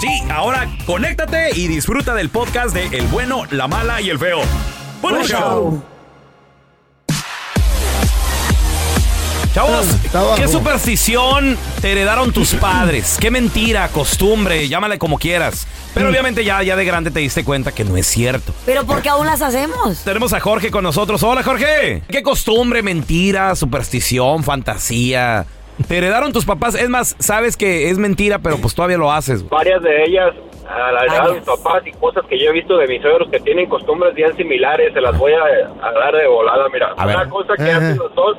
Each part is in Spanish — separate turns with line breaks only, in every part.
Sí, ahora conéctate y disfruta del podcast de El bueno, la mala y el feo. ¡Buen
Buen
show! Chavos,
abajo.
¿qué superstición te heredaron tus padres? ¿Qué mentira, costumbre, llámale como quieras? Pero obviamente ya, ya de grande te diste cuenta que no es cierto.
Pero ¿por qué aún las hacemos?
Tenemos a Jorge con nosotros. Hola, Jorge. ¿Qué costumbre, mentira, superstición, fantasía? Te heredaron tus papás. Es más, sabes que es mentira, pero pues todavía lo haces.
varias de ellas a la edad de mis papás y cosas que yo he visto de mis suegros que tienen costumbres bien similares, se las voy a, a dar de volada. Mira,
A ver.
una cosa que hacen los dos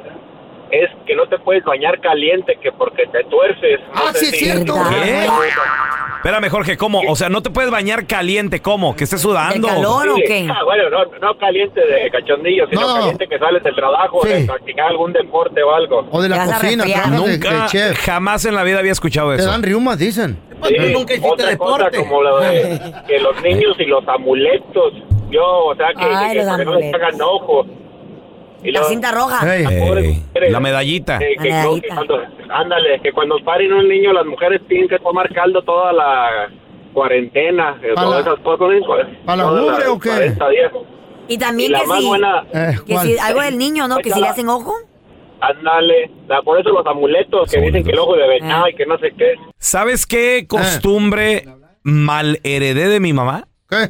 es que no te puedes bañar caliente, que porque te tuerces. No
Ah,
sé
sí, es
si-
cierto.
¿Qué? Espérame, Jorge, ¿cómo? O sea, no te puedes bañar caliente, ¿cómo? ¿Que estés
¿De
sudando?
calor o
Sí,
qué?
ah, bueno, no, no caliente de cachondillo, sino
No.
caliente que sales del trabajo,
Sí.
de practicar algún deporte o algo.
O de la
Te
cocina, trabajas de,
Nunca,
de chef.
jamás en la vida había escuchado
Te
eso.
dan riumas, dicen.
Sí, otra cosa como lo de que los niños y los amuletos, yo, o sea, que,
Ay,
que, que no les hagan ojo. Y
La cinta roja.
La medallita.
Eh, que,
medallita.
cuando, ándale, que cuando paren un niño, las mujeres tienen que tomar caldo toda la cuarentena, eh,
¿Pa
todas
la-
esas cosas.
pa la o qué?
40 días.
Y también
la
que
más
si,
buena,
Eh,
que si algo del niño, ¿no? Que si le hacen ojo.
ándale, por eso los amuletos que dicen que el ojo de venado
Ah.
y que no sé qué.
¿Sabes qué costumbre mal heredé de mi mamá?
¿Qué?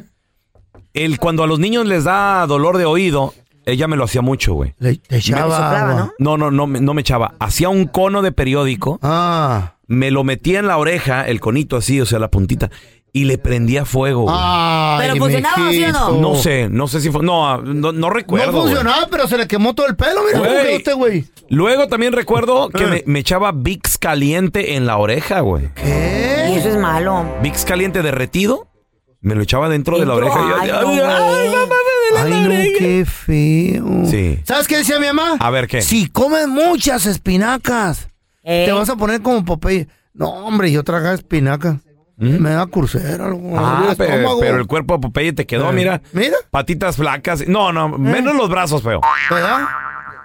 El cuando a los niños les da dolor de oído, ella me lo hacía mucho, güey.
Le, te echaba
soplaba,
agua.
No, no, no, me- no me echaba. Hacía un cono de periódico,
Ah.
me lo metía en la oreja, el conito así, o sea, la puntita, y le prendía fuego. güey.
Ay,
¿Pero funcionaba, sí o no?
No sé, no sé si fue. No, no, no recuerdo.
No funcionaba, pero se le quemó todo el pelo. Mira,
Güey.
cómo quedó este güey.
Luego también recuerdo que
Eh.
me, me echaba Vicks caliente en la oreja, güey.
Y
¿Qué?
eso es malo.
Vicks caliente derretido, me lo echaba dentro de la oreja. y yo,
ay, no,
mamá, me
Ay, no, qué feo.
Sí.
¿Sabes qué decía mi mamá?
A ver, ¿qué?
Si comes muchas espinacas,
¿Eh?
te vas a poner como Popeye. No, hombre, yo tragaba espinacas. Me da crucera, algo.
¿Mm? Ah,
el
pero,
estómago.
pero el cuerpo de Popeye te quedó,
Eh.
mira.
Mira,
Patitas flacas. No, no, menos los brazos, feo.
¿verdad?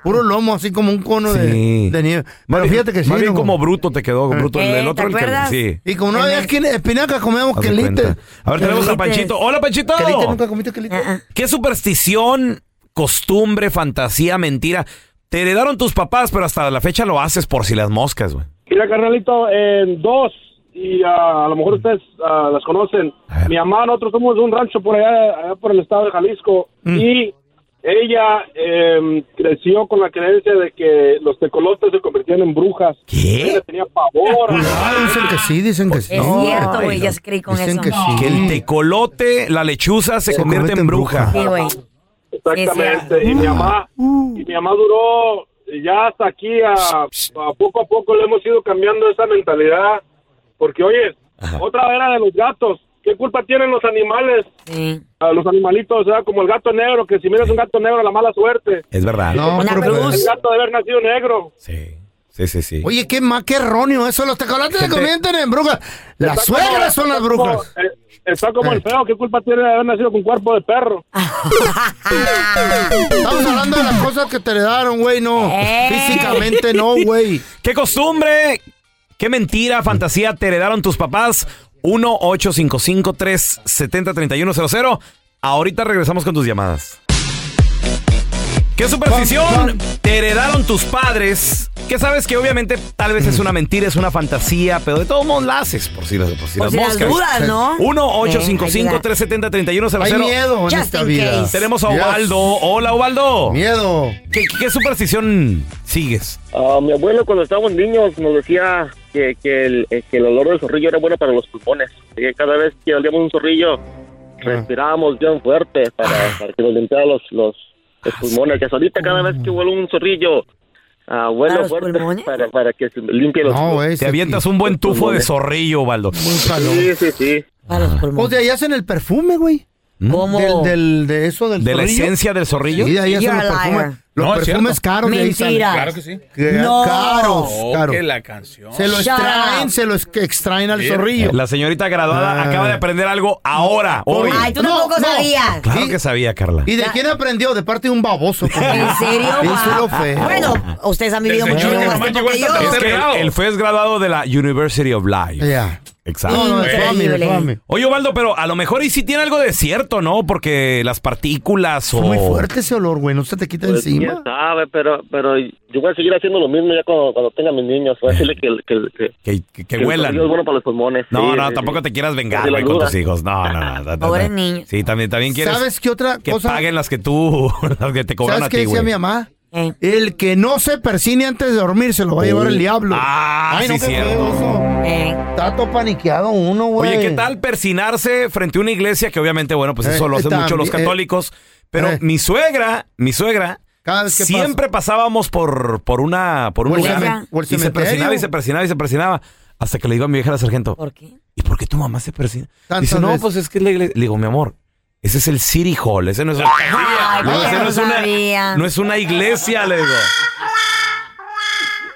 Puro lomo, así como un cono de,
Sí.
de nieve. Pero fíjate que sí.
Más bien como bruto te quedó, bruto.
Eh,
el otro,
¿te
el que. Sí.
Y como no había espinacas, comíamos quelite.
A ver, tenemos a. Panchito. Hola, Panchito.
¿Quelite? ¿Nunca comiste quelite?
Ah, ah.
¿Qué superstición, costumbre, fantasía, mentira? Te heredaron tus papás, pero hasta la fecha lo haces por si las moscas, güey.
Mira, carnalito, en dos, y ah, a lo mejor ustedes las conocen. Mi mamá, nosotros somos de un rancho por allá, allá por el estado de Jalisco,
Mm.
y ella em, creció con la creencia de que los tecolotes se convertían en brujas.
¿Qué?
Ella tenía pavor.
Ah, dicen que sí, dicen que sí.
Es
No,
cierto, güey.
no.
Ya se creí con
Dicen
eso.
que sí.
Que el tecolote, la lechuza, se,
Se
convierte en bruja.
Sí, güey.
Exactamente. y mi mamá, y mi mamá duró ya hasta aquí a, a poco a poco le hemos ido cambiando esa mentalidad. Porque oye, otra era de los gatos. ¿Qué culpa tienen los animales?
Sí.
A los animalitos, o sea, como el gato negro, que si miras un gato negro, la mala suerte.
Es verdad.
No,
cruz.
pues-
El gato debe haber nacido negro.
Sí. Sí, sí, sí.
Oye, qué más que erróneo eso. Los tecolotes se convierten en brujas. Las
Está como-
suegras son las
está como-
brujas.
eh, Está como
Eh.
el feo, ¿qué culpa tiene de haber nacido con cuerpo de perro?
Estamos hablando de las cosas que te heredaron, güey, no.
Eh.
Físicamente no, güey.
¿Qué costumbre, qué mentira, fantasía te heredaron tus papás? 1-855-370-3100. Ahorita regresamos con tus llamadas. ¿Qué superstición te heredaron tus padres que sabes que obviamente tal vez es una mentira, es una fantasía, pero de todos modos la haces por si, las- por si
Por
las
si las
moscas.
dudas, ¿no?
1-855-370-3100.
Hay miedo en
Just
esta
in
vida.
case.
Tenemos a
Yes.
Ubaldo. Hola, Ubaldo.
Miedo.
¿Qué, qué superstición sigues?
Ah, mi abuelo cuando estábamos niños nos decía que, que, el, eh, que el olor del zorrillo era bueno para los pulmones. Que cada vez que olíamos un zorrillo, respirábamos bien fuerte para, para que nos limpiara los, los, los pulmones. Que ahorita cada vez que huele un zorrillo, ah, huele
¿Para los
fuerte para, para que se limpie los
No.
Te avientas un buen tufo de zorrillo,
calor.
Sí, sí, sí.
Para los
Pues
pulmones.
de ahí hacen el perfume, güey.
¿Cómo?
Del, del, de eso del
¿De la
zorrillo.
esencia del zorrillo?
Sí, de ahí hacen perfumes.
liar.
Los
No, es
perfumes caros de ahí salen.
Mentira.
Claro que sí.
Que-
No.
Caros,
Oh,
caros.
que la canción.
Se lo
Shut
extraen,
up.
se lo extraen al zorrillo.
La señorita graduada
Ah.
acaba de aprender algo ahora, hoy.
Ay, tú
No,
tampoco
no.
sabías.
Claro
¿Y-
que sabía, Carla.
¿Y de quién aprendió? De parte de un baboso.
¿En serio?
Eso es lo feo.
Bueno, ustedes han vivido mucho más tiempo que yo.
Es que
grado.
él, él fue graduado de la University of Life.
Ya.
Exacto.
No, no,
Increíble.
déjame.
Oye, Ovaldo, pero a lo mejor y sí tiene algo de cierto, ¿no? Porque las partículas o...
Muy fuerte ese olor, güey. No se te quita
Pues, quién
encima.
sabe, pero, pero yo voy a seguir haciendo lo mismo ya cuando, cuando tenga mis niños. Voy a decirle que, que, que,
Que, que- que
el
huelan.
es bueno para los pulmones.
No,
Sí,
no,
sí,
tampoco
sí.
te quieras vengar,
la
güey, con
duda.
tus hijos. No, no, no. no, no,
Pobres niños.
Sí, también, también quieres
¿Sabes qué otra
que
cosa?
paguen las que tú, las que te cobran
¿Sabes
a
qué
ti,
decía
güey.
mi mamá?
Eh.
El que no se persine antes de dormir se lo va a llevar el diablo.
Ah,
Ay, no,
sí,
qué
cierto.
eso.
Eh.
Está todo paniqueado uno, güey.
Oye, ¿qué tal persinarse frente a una iglesia? Que obviamente, bueno, pues
Eh,
eso lo hacen mucho los
eh,
católicos. Pero
eh.
mi suegra, mi suegra,
Cada vez que
siempre pasábamos por, por una, por un
el
lugar
el
y se
cementerio.
persinaba y se persinaba y se persinaba. Hasta que le digo a mi vieja la sargento,
¿Por qué?
¿y por qué tu mamá se persina?
Tantas
Dice, no,
veces.
pues es que es la iglesia. Le digo, mi amor, ese es el City Hall, ese no es,
Ay,
no,
¿por qué
ese no es una, no es una iglesia, le digo.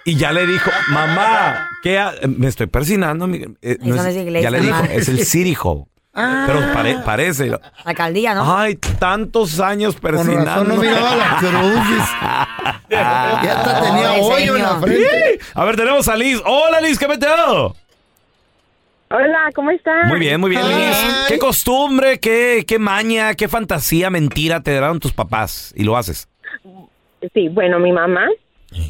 Y ya le dijo, mamá, ¿qué ha- me estoy persinando? mi- eh,
Eso no es iglesia,
ya le dijo,
mamá.
es el City Hall.
Ah.
Pero pare- parece.
La alcaldía, ¿no?
Ay, tantos años persinando.
razón no miraba la cruz. dice. ya hasta tenía
Pobre
hoyo en la
señor.
frente.
A ver, tenemos a Liz. Hola, Liz, ¿qué meteo?
Hola, ¿cómo estás?
Muy bien, muy bien. Liz. ¿Qué costumbre, qué, qué maña, qué fantasía, mentira te dieron tus papás y lo haces?
Sí, bueno, mi mamá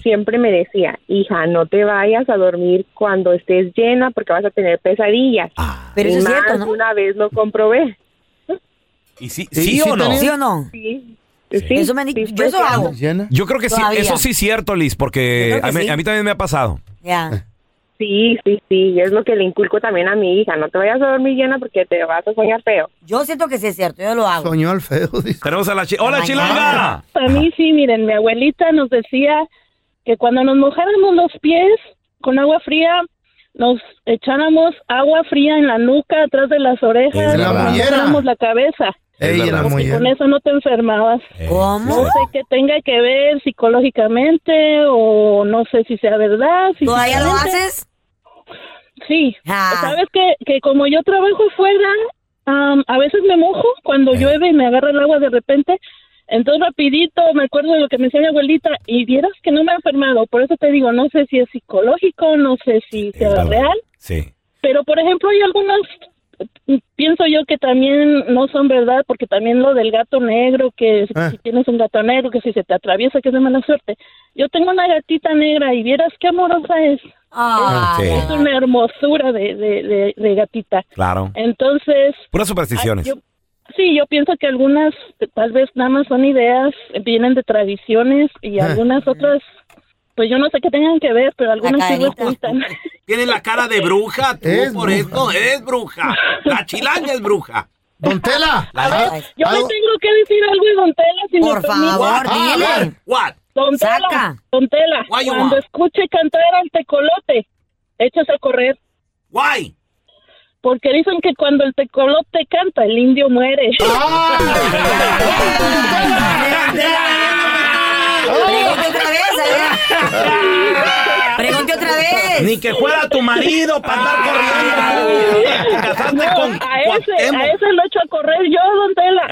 siempre me decía, hija, no te vayas a dormir cuando estés llena porque vas a tener pesadillas.
Pero
y
eso es cierto, ¿no?
una vez lo comprobé.
¿Y sí,
¿Y
sí
sí
o no?
¿Sí o no?
Sí. Sí,
Eso me han dicho- yo eso
cierto.
hago.
Llena.
Yo creo que sí,
Todavía.
eso sí es cierto, Liz, porque
Yo creo
a mí,
sí.
a mí también me ha pasado.
Ya.
Sí, sí, sí, y es lo que le inculco también a mi hija, no te vayas a dormir llena porque te vas a soñar feo.
Yo siento que sí es cierto, yo lo hago.
Soñó al feo, dice.
Tenemos a la chi- ¡Hola, chilanga!
A mí sí, miren, mi abuelita nos decía que cuando nos mojáramos los pies con agua fría, nos echáramos agua fría en la nuca, atrás de las orejas,
la
nos la cabeza.
Ey, la
Porque con eso no te enfermabas.
¿Cómo?
No sé qué tenga que ver psicológicamente o no sé si sea verdad.
¿Todavía lo haces?
Sí.
Ah.
Sabes que, que como yo trabajo afuera, am, a veces me mojo cuando
Eh.
llueve y me agarra el agua de repente. Entonces rapidito me acuerdo de lo que me decía mi abuelita y vieras que no me ha enfermado. Por eso te digo, no sé si es psicológico, no sé si
Es
sea
verdad.
real.
Sí.
Pero por ejemplo hay algunas, pienso yo que también no son verdad, porque también lo del gato negro, que
Ah.
si tienes un gato negro, que si se te atraviesa, que es de mala suerte. Yo tengo una gatita negra y vieras qué amorosa es.
Ah.
Es una hermosura de, de, de, de gatita.
Claro.
Entonces,
Puras supersticiones.
ay, yo- sí, yo pienso que algunas eh, tal vez nada más son ideas, eh, vienen de tradiciones y
Ah.
algunas otras, pues yo no sé qué tengan que ver, pero algunas sí resultan.
Tienes la cara de bruja, tú,
Es por bruja.
eso eres bruja. La chilanga es bruja.
Don Tela.
A ver,
ah,
yo le tengo que decir algo de Don Tela, si
Por
me permite.
favor,
Ah, a ver.
dile.
What?
Don
Saca.
Tela, Don Tela, cuando
want?
escuche cantar al tecolote, échese a correr.
Why?
Porque dicen que cuando el tecolote canta, el indio muere.
Pregunte otra vez, a ver. Pregunte otra vez.
Ni que fuera tu marido para andar corriendo. Te casaste
No,
con
a ese, a ese lo echo a correr yo, don Tela.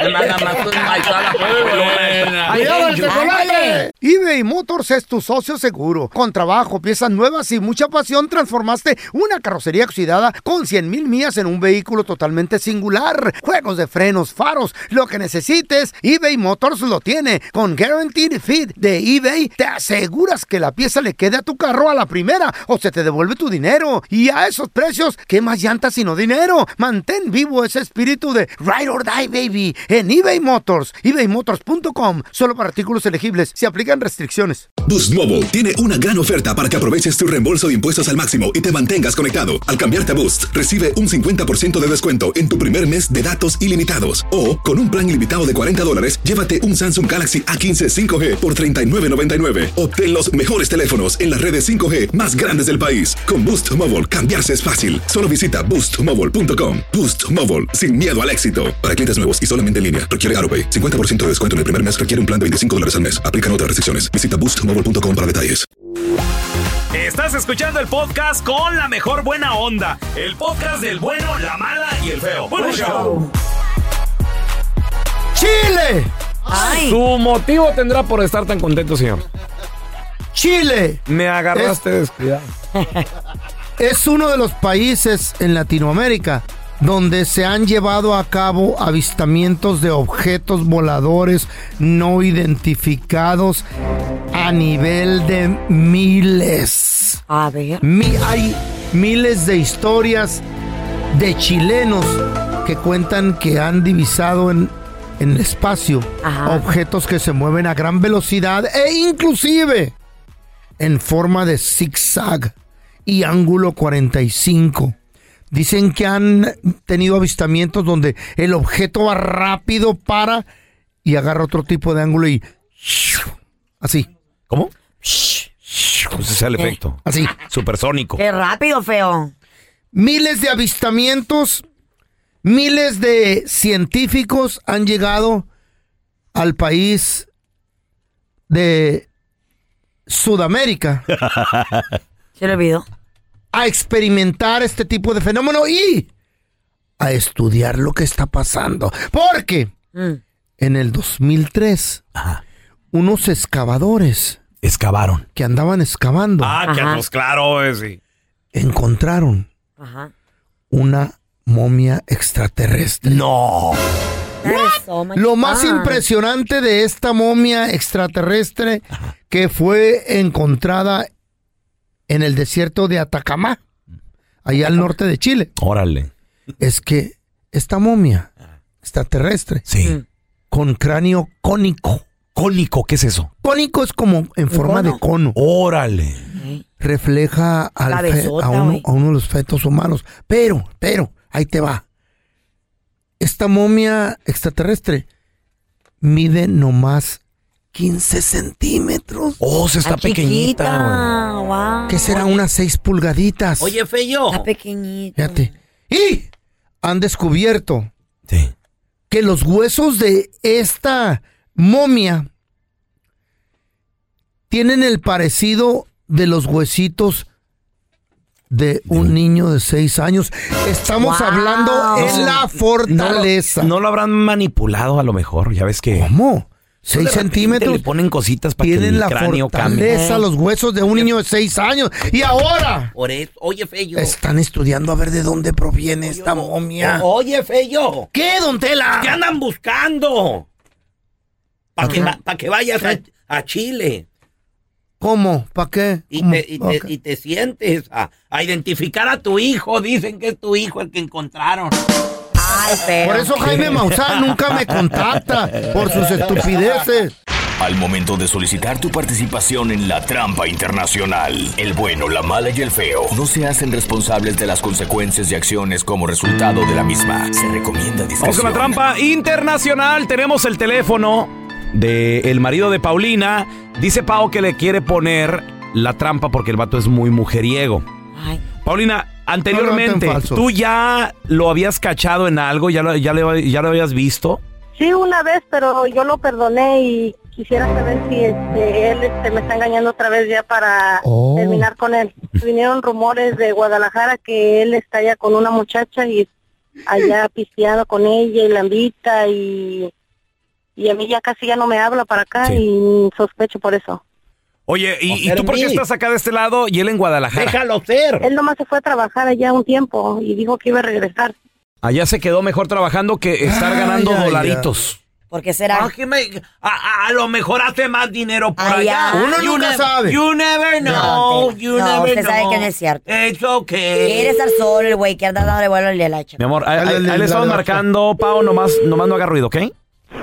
¡Cuidado el chocolate! eBay Motors es tu socio seguro. Con trabajo, piezas nuevas y mucha pasión, transformaste una carrocería oxidada con 100 mil millas en un vehículo totalmente singular. Juegos de frenos, faros, lo que necesites, eBay Motors lo tiene. Con Guaranteed Fit de eBay, te aseguras que la pieza le quede a tu carro a la primera o se te devuelve tu dinero. Y a esos precios, ¿qué más llantas sino dinero? Mantén vivo ese espíritu de Ride or Die, baby, en eBay Motors. ebaymotors.com. Solo para artículos elegibles. Se aplican restricciones.
Boost Mobile tiene una gran oferta para que aproveches tu reembolso de impuestos al máximo y te mantengas conectado. Al cambiarte a Boost, recibe un 50% de descuento en tu primer mes de datos ilimitados. O, con un plan ilimitado de 40 dólares, llévate un Samsung Galaxy A15 5G por $39.99. Obtén los mejores teléfonos en las redes 5G más grandes del país. Con Boost Mobile, cambiarse es fácil. Solo visita boostmobile.com. Boost Mobile, sin miedo al éxito. Para clientes nuevos y solamente en línea, requiere AroPay. 50% de descuento en el primer mes requiere un plan de 25 dólares al mes. Aplican otras restricciones. Visita boostmobile.com para detalles.
Estás escuchando el podcast con la mejor buena onda. El podcast del bueno, la mala y el feo. Bueno, show.
¡Chile!
Su motivo tendrá por estar tan contento, señor.
Chile
Me agarraste descuidado.
es uno de los países en Latinoamérica donde se han llevado a cabo avistamientos de objetos voladores no identificados a nivel de miles.
A ver.
Mi- hay miles de historias de chilenos que cuentan que han divisado en, en el espacio
Ajá.
objetos que se mueven a gran velocidad e inclusive en forma de zigzag y ángulo 45. Dicen que han tenido avistamientos donde el objeto va rápido, para y agarra otro tipo de ángulo y así.
¿Cómo? Pues ese es el efecto.
Así.
Supersónico.
Qué rápido, feo.
Miles de avistamientos, miles de científicos han llegado al país de Sudamérica
Se le olvidó.
a experimentar este tipo de fenómeno y a estudiar lo que está pasando. Porque
Mm.
en el 2003, unos excavadores
Excavaron.
que andaban excavando
Ah, que pues claro, eh, sí.
encontraron
Ajá.
una momia extraterrestre.
No.
So
Lo más
fun.
impresionante de esta momia extraterrestre que fue encontrada en el desierto de Atacama, allá al norte de Chile,
Órale.
es que esta momia extraterrestre
Sí.
con cráneo cónico,
Cónico, ¿qué es eso?
cónico es como en forma
cono?
de cono,
Órale.
refleja al fe- a, uno, a uno de los fetos humanos. Pero, pero, ahí te va. Esta momia extraterrestre mide nomás 15 centímetros.
Oh, se está
Ah,
pequeñita.
chiquita. Wow.
que será unas 6 pulgaditas.
Oye, Feyo.
Está pequeñita.
Fíjate. Y han descubierto
Sí.
que los huesos de esta momia tienen el parecido de los huesitos de un niño de 6 años. Estamos
Wow.
hablando en la
No lo,
fortaleza.
no lo habrán manipulado a lo mejor, ya ves que...
¿Cómo?
De
6
repente
centímetros.
Le ponen cositas para que
Tienen
el
la
cráneo cambie.
fortaleza, los huesos de un niño de 6 años. Y ahora
Por eso, oye, Feyo.
están estudiando a ver de dónde proviene esta momia.
Oye, Feyo.
¿Qué, don Tela?
¿Qué andan buscando? Para que,
Ajá.
va- pa' que vayas a, a Chile
¿Cómo? ¿Para qué?
y te, y, te, y te sientes a, a identificar a tu hijo. Dicen que es tu hijo el que encontraron.
Ay.
Por eso Jaime Maussan nunca me contacta por sus estupideces.
Al momento de solicitar tu participación en la trampa internacional, el bueno, la mala y el feo no se hacen responsables de las consecuencias y acciones como resultado de la misma. Se recomienda
Vamos
discreción.
con la trampa internacional. Tenemos el teléfono del marido de Paulina. Dice Pau que le quiere poner la trampa porque el vato es muy mujeriego.
Ay.
Paulina, anteriormente,
No.
¿tú ya lo habías cachado en algo? ¿Ya lo, ya le- ya lo habías visto?
Sí, una vez, pero yo lo perdoné y quisiera saber si este, él este, me está engañando otra vez ya para
Oh.
terminar con él. Vinieron rumores de Guadalajara que él está ya con una muchacha y
allá pisteando con ella y la invita y, y a mí ya casi ya no me habla para acá y sospecho por eso.
Oye, ¿y, y tú por qué estás acá de este lado y él en Guadalajara?
Él nomás se fue a trabajar allá un tiempo y dijo que iba a regresar.
Allá se quedó mejor trabajando que estar ganando
ay, ay.
dolaritos.
¿Por qué será?
Ah, que me- a, a- a lo mejor hace más dinero por
Allá.
allá.
Uno
You
nunca
never-
sabe.
You never know.
No, te-
you
no,
never
usted sabe
know.
que no es cierto.
It's okay.
Quiere estar solo el güey que anda dándole vuelo al la
Mi amor, ahí, le estamos marcando, Pau, nomás, nomás no haga ruido, ¿ok?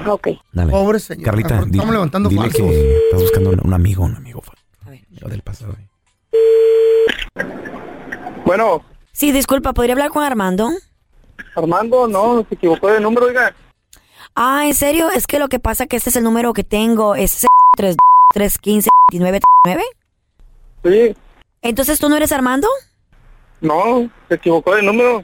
Ok.
Dale.
Pobre señor.
Carlita,
Estamos
dile,
levantando
dile
falsos.
que estás buscando un, un amigo, un amigo. Amigo del pasado.
Bueno,
Sí, disculpa, ¿podría hablar con Armando?
Armando, no, se equivocó de número, oiga.
Ah, ¿en serio? Es que lo que pasa que este es el número que tengo. Es 3 315 29
Sí,
Entonces, ¿tú no eres Armando?
no, se equivocó de número.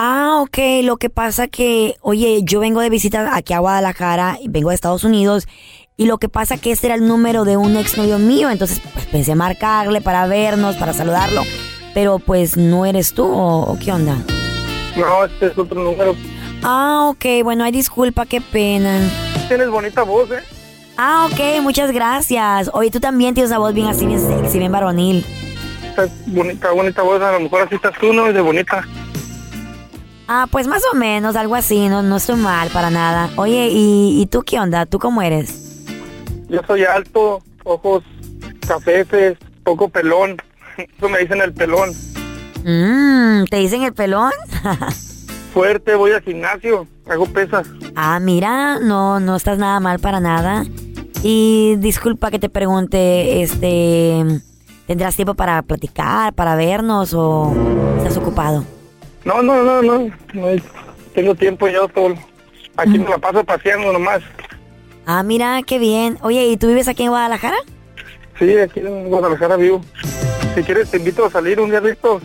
Ah, ok. Lo que pasa que, oye, yo vengo de visita aquí a Guadalajara y vengo de Estados Unidos. Y lo que pasa que este era el número de un exnovio mío. Entonces, pues pensé marcarle para vernos, para saludarlo. Pero pues no eres tú, ¿o, qué onda?
No, este es otro número.
Ah, ok. Bueno, ay, disculpa, qué pena.
Tienes bonita voz, ¿eh?
Ah, ok. Muchas gracias. Oye, tú también tienes una voz bien así, bien sexy, bien varonil.
Estás bonita, bonita voz, a lo mejor así estás tú, ¿no? Es de bonita.
Ah, pues más o menos, algo así. No, no estoy mal para nada. Oye, ¿y, y tú qué onda? ¿Tú cómo eres?
Yo soy alto, ojos cafeces, poco pelón. Eso me dicen el pelón.
Mmm, ¿te dicen el pelón?
Fuerte, voy al gimnasio, hago pesas.
Ah, mira, no, no estás nada mal para nada. Y disculpa que te pregunte, este, ¿tendrás tiempo para platicar, para vernos o estás ocupado?
No, no, no, no, no tengo tiempo yo todo. Aquí me la paso paseando nomás.
Ah, mira, qué bien. Oye, ¿y tú vives aquí en Guadalajara?
Sí, aquí en Guadalajara vivo. Si quieres te invito a salir un día listo.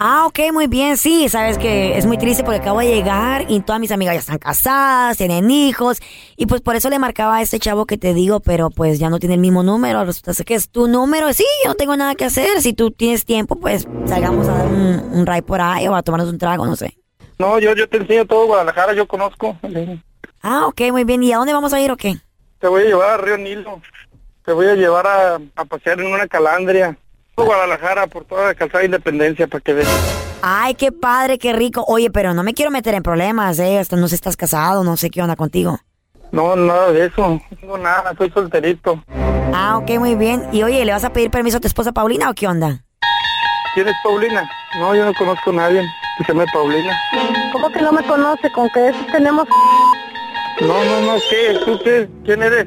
Ah, ok, muy bien, sí, sabes que es muy triste porque acabo de llegar y todas mis amigas ya están casadas, tienen hijos y pues por eso le marcaba a este chavo que te digo, pero pues ya no tiene el mismo número, resulta que es tu número, sí, yo no tengo nada que hacer, si tú tienes tiempo pues salgamos a dar un, un ride por ahí o a tomarnos un trago, no sé.
No, yo, yo te enseño todo Guadalajara, yo conozco.
Ah, ok, muy bien, ¿y a dónde vamos a ir o qué?
Te voy a llevar a Río Nilo. Te voy a llevar a, a pasear en una calandria. Por Guadalajara, por toda la calzada de Independencia, para que veas.
Ay, qué padre, qué rico. Oye, pero no me quiero meter en problemas, eh, hasta no sé estás casado, no sé qué onda contigo.
No, nada de eso. No tengo nada, soy solterito.
Ah, ok, muy bien. Y oye, ¿le vas a pedir permiso a tu esposa Paulina o qué onda?
¿Quién es Paulina? No, yo no conozco a nadie que se llame Paulina.
¿Cómo que no me conoce? Con que eso tenemos...
No, no, no, ¿qué? ¿Tú qué? ¿Quién eres?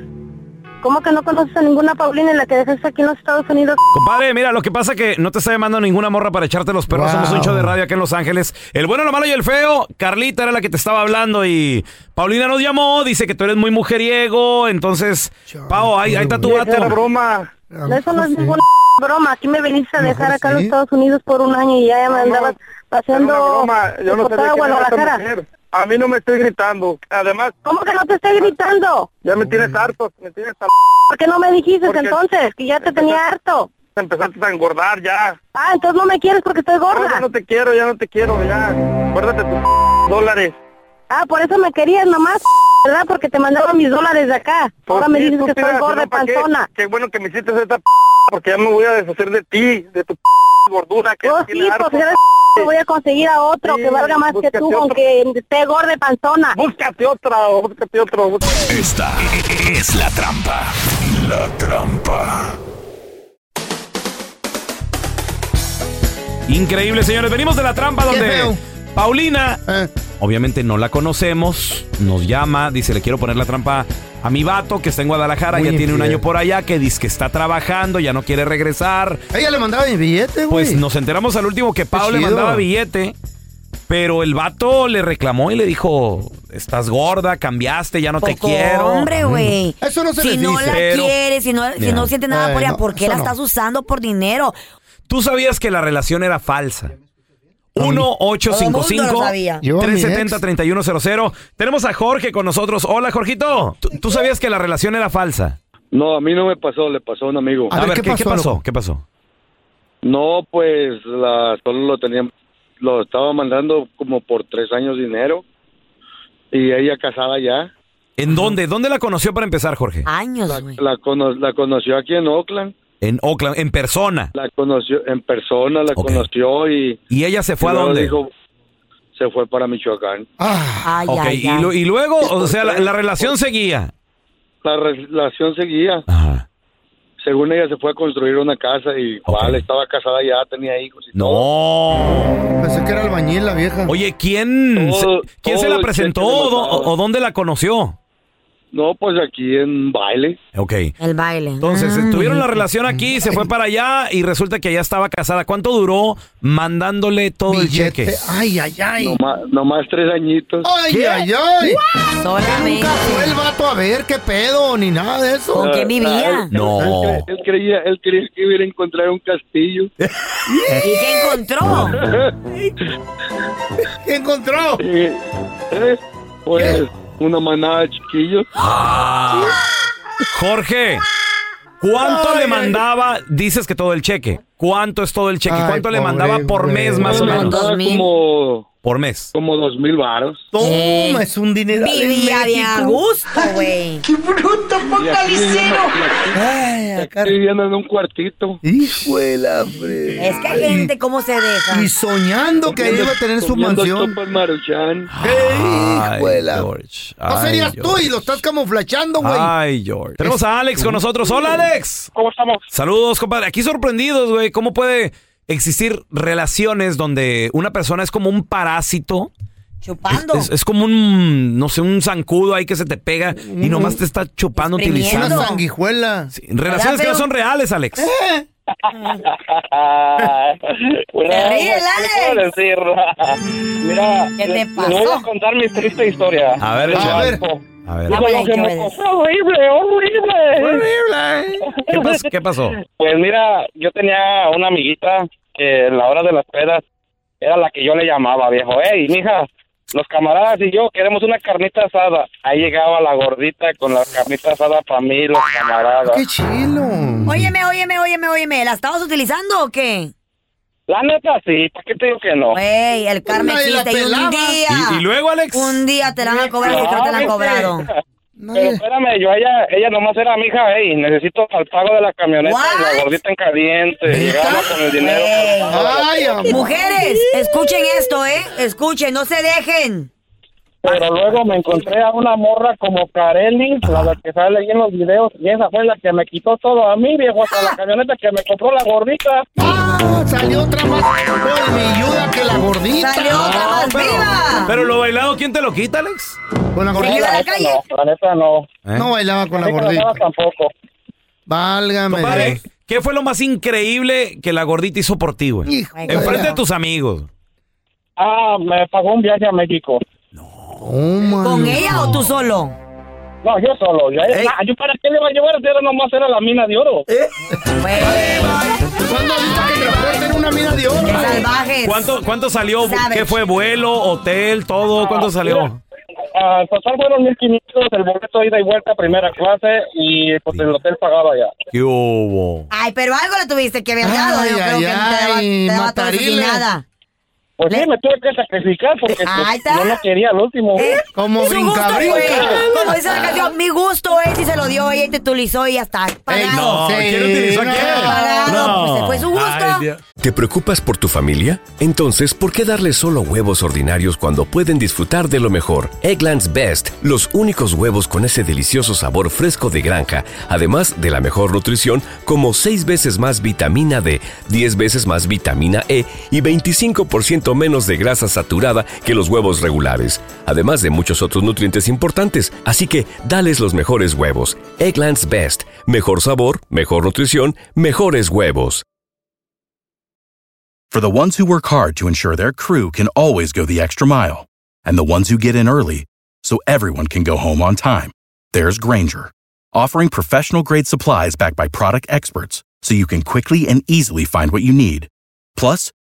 ¿Cómo que no conoces a ninguna Paulina en la que dejaste aquí en los Estados Unidos?
Compadre, mira, lo que pasa que no te está llamando ninguna morra para echarte los perros. Somos un show de radio acá en Los Ángeles. El bueno, lo malo y el feo. Carlita era la que te estaba hablando y Paulina nos llamó. Dice que tú eres muy mujeriego. Entonces, Pau, ahí, ahí está tu
Esa
vato.
era broma.
No, eso no es ninguna broma. Aquí me viniste a dejar acá en los. Estados Unidos por un año y ya me andabas paseando
broma. Yo no sé de quién A mí no me estoy gritando. Además...
¿Cómo que no te estoy gritando?
Ya me tienes harto. Me tienes hasta...
¿Por qué no me dijiste entonces? Que ya te tenía harto.
Empezaste a engordar ya.
Ah, entonces no me quieres porque estoy
No,
gorda.
ya no te quiero, ya no te quiero, ya. Acuérdate tus dólares.
Ah, por eso me querías nomás, ¿verdad? Porque te mandaba mis dólares de acá. Ahora me dices que estoy gorda y
si no, ¿pa' qué?
panzona.
Qué bueno que me hiciste esta porque ya me voy a deshacer de ti, de tu gordura que
Oh, sí,
tiene harto.
pues voy a conseguir a otro
Sí,
que valga más que tú,
otro.
aunque esté gorda y panzona.
Búscate otra, búscate otro. búscate-
Esta es la trampa.
La trampa.
Increíble, señores. Venimos de la trampa donde. Paulina,
Eh.
Obviamente no la conocemos, nos llama, dice, le quiero poner la trampa a mi vato que está en Guadalajara,
Muy
ya tiene un
infiel.
año por allá, que dice que está trabajando, ya no quiere regresar.
Ella le mandaba mi billete, güey.
Pues nos enteramos al último que Pau le
chido.
mandaba billete, pero el vato le reclamó y le dijo, estás gorda, cambiaste, ya no te
Poco
quiero.
hombre, güey.
Eso no se
Si
les
no
dice.
la
Pero-
quieres, si no, si no siente nada
Ay,
por ella,
no,
¿por qué
eso
la
no.
estás usando por dinero?
Tú sabías que la relación era falsa. 1-855-370-3100. Tenemos a Jorge con nosotros. Hola, Jorgito. ¿Tú, tú sabías que la relación era falsa?
No, a mí no me pasó, le pasó a un amigo.
A, ver, ¿qué, qué pasó? ¿Qué pasó?
No, pues la, solo lo tenían lo estaba mandando como por tres años dinero y ella casada ya.
¿En dónde? ¿Dónde la conoció para empezar, Jorge?
Años, güey.
La, cono- la conoció aquí en Oakland.
En Oakland, en persona.
La conoció en persona, la conoció y...
¿Y ella se fue a dónde?
dijo, se fue para Michoacán.
Ay,
Ok,
ay,
y,
ay.
lo- y luego, o sea, la, la relación seguía.
La relación seguía. Según ella se fue a construir una casa y igual estaba casada ya, tenía hijos. Y
No.
Pensé que era albañil la vieja.
Oye, ¿quién, se,
Todo-
¿quién se la presentó o dónde la conoció?
No, pues aquí en baile.
Ok.
El baile.
Entonces,
Ah,
tuvieron la relación aquí, se fue para allá y resulta que ya estaba casada. ¿Cuánto duró mandándole todo el cheque?
Ay, ay, ay.
Nomás, nomás tres añitos.
Ay,
¿Qué?
ay, ay.
Solamente.
Nunca fue el vato a ver qué pedo, ni nada de eso.
¿Con qué
Ah,
vivía?
él-
No.
Él, cre- él creía, él creía que iba a encontrar un castillo.
¿Y qué encontró?
¿Qué encontró?
Eh, eh, pues una manada de chiquillos.
Ah. Jorge, ¿cuánto
Ay,
le
ay.
mandaba? Dices que todo el cheque. ¿Cuánto es todo el cheque?
Ay,
¿Cuánto le
pobre
mandaba por mes más o menos?
Como,
Por mes.
como dos mil varos.
Toma, es un dinero.
Vivía bien a gusto, güey.
Y aquí viviendo,
Ay, acá.
aquí viviendo en un cuartito.
Hijo de la fre-
Es que hay gente, ¿cómo se deja?
Y soñando que ahí iba a tener su mansión.
Maruchan.
Ay,
Hijo de la-
George.
No serías tú y lo estás camuflachando, güey.
Ay, George. Tenemos a Alex con nosotros. Hola, Alex.
¿Cómo estamos?
Saludos, compadre. Aquí sorprendidos, güey. ¿Cómo puede existir relaciones donde una persona es como un parásito?
Chupando.
Es, es como un, no sé, un zancudo ahí que se te pega y nomás te está chupando,
Exprimiendo.
Una
utilizando.
sanguijuela.
Sí, relaciones que no son reales, Alex.
Mira, decir? Mira,
¿Qué te pasó?
les voy a contar mi triste historia.
A ver,
A ver.
A ver.
Que me pasó, horrible, horrible.
¿Qué, pas- qué pasó?
Pues mira, yo tenía una amiguita que en la hora de las pedas era la que yo le llamaba, viejo. Ey, mija, los camaradas y yo queremos una carnita asada. Ahí llegaba la gordita con la carnita asada para mí, los camaradas.
Qué chilo.
Óyeme, óyeme, óyeme, óyeme. ¿La estabas utilizando o qué?
La neta, sí, ¿para qué te digo que no?
Güey, el
la
existe y un día.
¿Y, y luego, Alex?
Un día te la van a cobrar te la han cobrado.
Pero espérame, yo ella, ella nomás era mi hija, ey, necesito el pago de la camioneta y la gordita en caliente. Llegaba con el dinero.
Ay.
Mujeres, escuchen esto, ¿eh? Escuchen, no se dejen.
Pero luego me encontré a una morra como Kareli, la que sale ahí en los videos, y esa fue la que me quitó todo a mí, viejo, hasta la camioneta que me compró la gordita.
Ah, salió otra más colmilluda que la gordita.
Salió otra más viva.
Pero lo bailado, ¿quién te lo quita, Alex?
Con la gordita.
la
neta no, la neta no.
¿Eh?
No bailaba con la gordita.
no tampoco.
Válgame.
Compadre. ¿qué fue lo más increíble que la gordita hizo por ti, güey? Enfrente de tus amigos.
Ah, me pagó un viaje a México.
Oh,
¿Con ella o tú solo?
No, yo solo. Yo, Ah, ¿yo para qué le iba a llevar? Era nomás era la mina de oro.
Güey,
¿Cuándo has visto que transporten una mina de oro?
qué salvajes.
¿Cuánto, cuánto salió?
Savage.
¿Qué fue? ¿Vuelo, hotel, todo? ¿Cuánto salió?
Ah, total fueron 1500 el boleto ida y vuelta primera clase y pues el hotel pagaba ya.
¿Qué hubo?
Ay, pero algo le tuviste que haber dado.
Ay,
Yo creo
ay,
que te daba,
ay,
te daba todo eso sin
matarile.
nada.
Pues sí, me tuve que sacrificar porque pues, no quería al último.
¿Eh?
Como
gusto
brinca, brinca.
como dice la canción, mi gusto es y se lo dio ella y te utilizó y ya está. Pagado.
No,
Sí,
¿quién utilizó a
no.
quién?
Pagado, pues, se fue su gusto.
Ay.
¿Te preocupas por tu familia? Entonces, ¿por qué darles solo huevos ordinarios cuando pueden disfrutar de lo mejor? Eggland's Best, los únicos huevos con ese delicioso sabor fresco de granja, además de la mejor nutrición, como 6 veces más vitamina D, 10 veces más vitamina E y 25% menos de grasa saturada que los huevos regulares, además de muchos otros nutrientes importantes. Así que, dales los mejores huevos. Eggland's Best, mejor sabor, mejor nutrición, mejores huevos.
For the ones who work hard to ensure their crew can always go the extra mile, and the ones who get in early so everyone can go home on time, there's Granger, offering professional grade supplies backed by product experts so you can quickly and easily find what you need. Plus,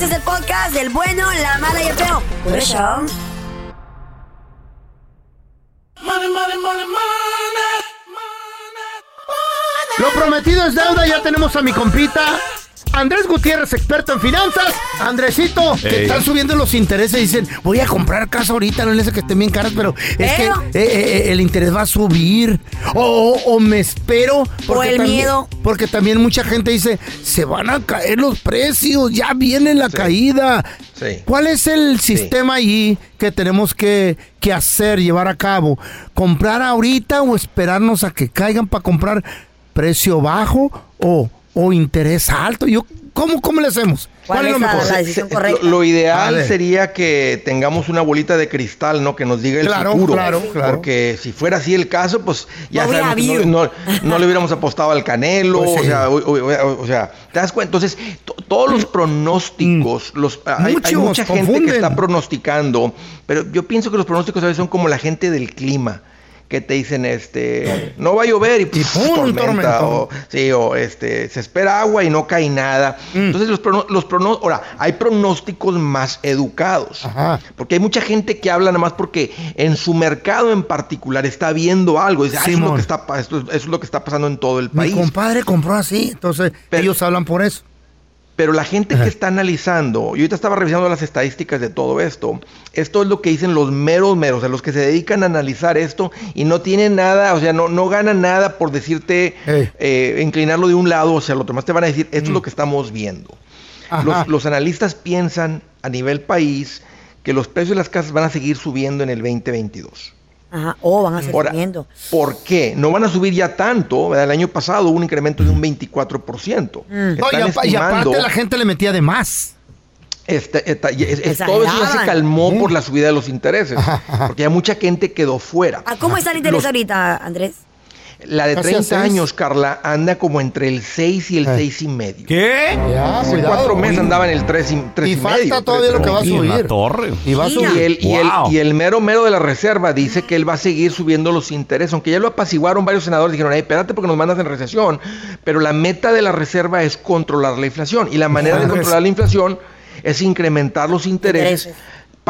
Este es el podcast del bueno, la mala y el feo. Por eso.
Lo prometido es deuda, ya tenemos a mi compita. Andrés Gutiérrez, experto en finanzas. Andresito, que
Ey.
están subiendo los intereses. Dicen, voy a comprar casa ahorita, no les que estén bien caras, pero es que
Pero-
eh, eh, el interés va a subir. O, o- o me espero.
O el
también-
miedo.
Porque también mucha gente dice, se van a caer los precios, ya viene la caída. ¿Cuál es el sistema ahí que tenemos que, que hacer, llevar a cabo? ¿Comprar ahorita o esperarnos a que caigan para comprar precio bajo o, o interés alto? Yo, ¿cómo, ¿Cómo le hacemos? ¿Cuál, es lo mejor?
Lo, lo ideal sería que tengamos una bolita de cristal, ¿no? Que nos diga el
Claro,
futuro.
claro, claro.
Porque si fuera así el caso, pues ya
No
sabemos que no, no- no le hubiéramos apostado al Canelo.
Pues sí.
o, sea, o, o- o sea, ¿te das cuenta? Entonces, to- todos los pronósticos, los, hay, hay
Mm.
Mucha gente
confunden.
que está pronosticando, pero yo pienso que los pronósticos a veces son como la gente del clima que te dicen este no va a llover y, pues, tormenta, o, sí, o este se espera agua y no cae nada.
Mm.
Entonces los prono- los prono- ahora hay pronósticos más educados. Porque hay mucha gente que habla nada más porque en su mercado en particular está viendo algo, dice, "Ah, eso, es lo que está, esto es- eso es lo que está pasando en todo el
Mi
país.
compadre compró así, entonces ellos hablan por eso.
Pero la gente que está analizando, yo ahorita estaba revisando las estadísticas de todo esto, esto es lo que dicen los meros meros, o sea, los que se dedican a analizar esto y no tienen nada, o sea, no, no ganan nada por decirte, eh, inclinarlo de un lado o sea, al otro, más te van a decir, esto es lo que estamos viendo. Los, los analistas piensan a nivel país que los precios de las casas van a seguir subiendo en el 2022.
Ajá, o van a seguir
Ahora,
subiendo.
¿Por qué? No van a subir ya tanto. ¿verdad? El año pasado hubo un incremento de un 24%.
Mm. No, y,
Están
y aparte
estimando-
la gente le metía de más.
este, esta- y es- es- todo eso ya se calmó por la subida de los intereses. Porque ya mucha gente quedó fuera.
¿A cómo está el interés
Los-
ahorita, Andrés?
La de
Casi a
30
seis.
años, Carla, anda como entre el 6 y el 6 y medio.
¿Qué?
Ya,
Hace
cuidado.
cuatro meses andaba en el 3 y, tres
Y
y
falta
medio,
todavía
tres,
lo que va a subir.
la torre.
Y va a
Y
subir.
el, y, el,
Wow.
y el mero mero de la reserva dice que él va a seguir subiendo los intereses, aunque ya lo apaciguaron varios senadores, dijeron, ay, espérate porque nos mandas en recesión, pero la meta de la reserva es controlar la inflación, y la manera de controlar la inflación es incrementar los intereses
Intereses.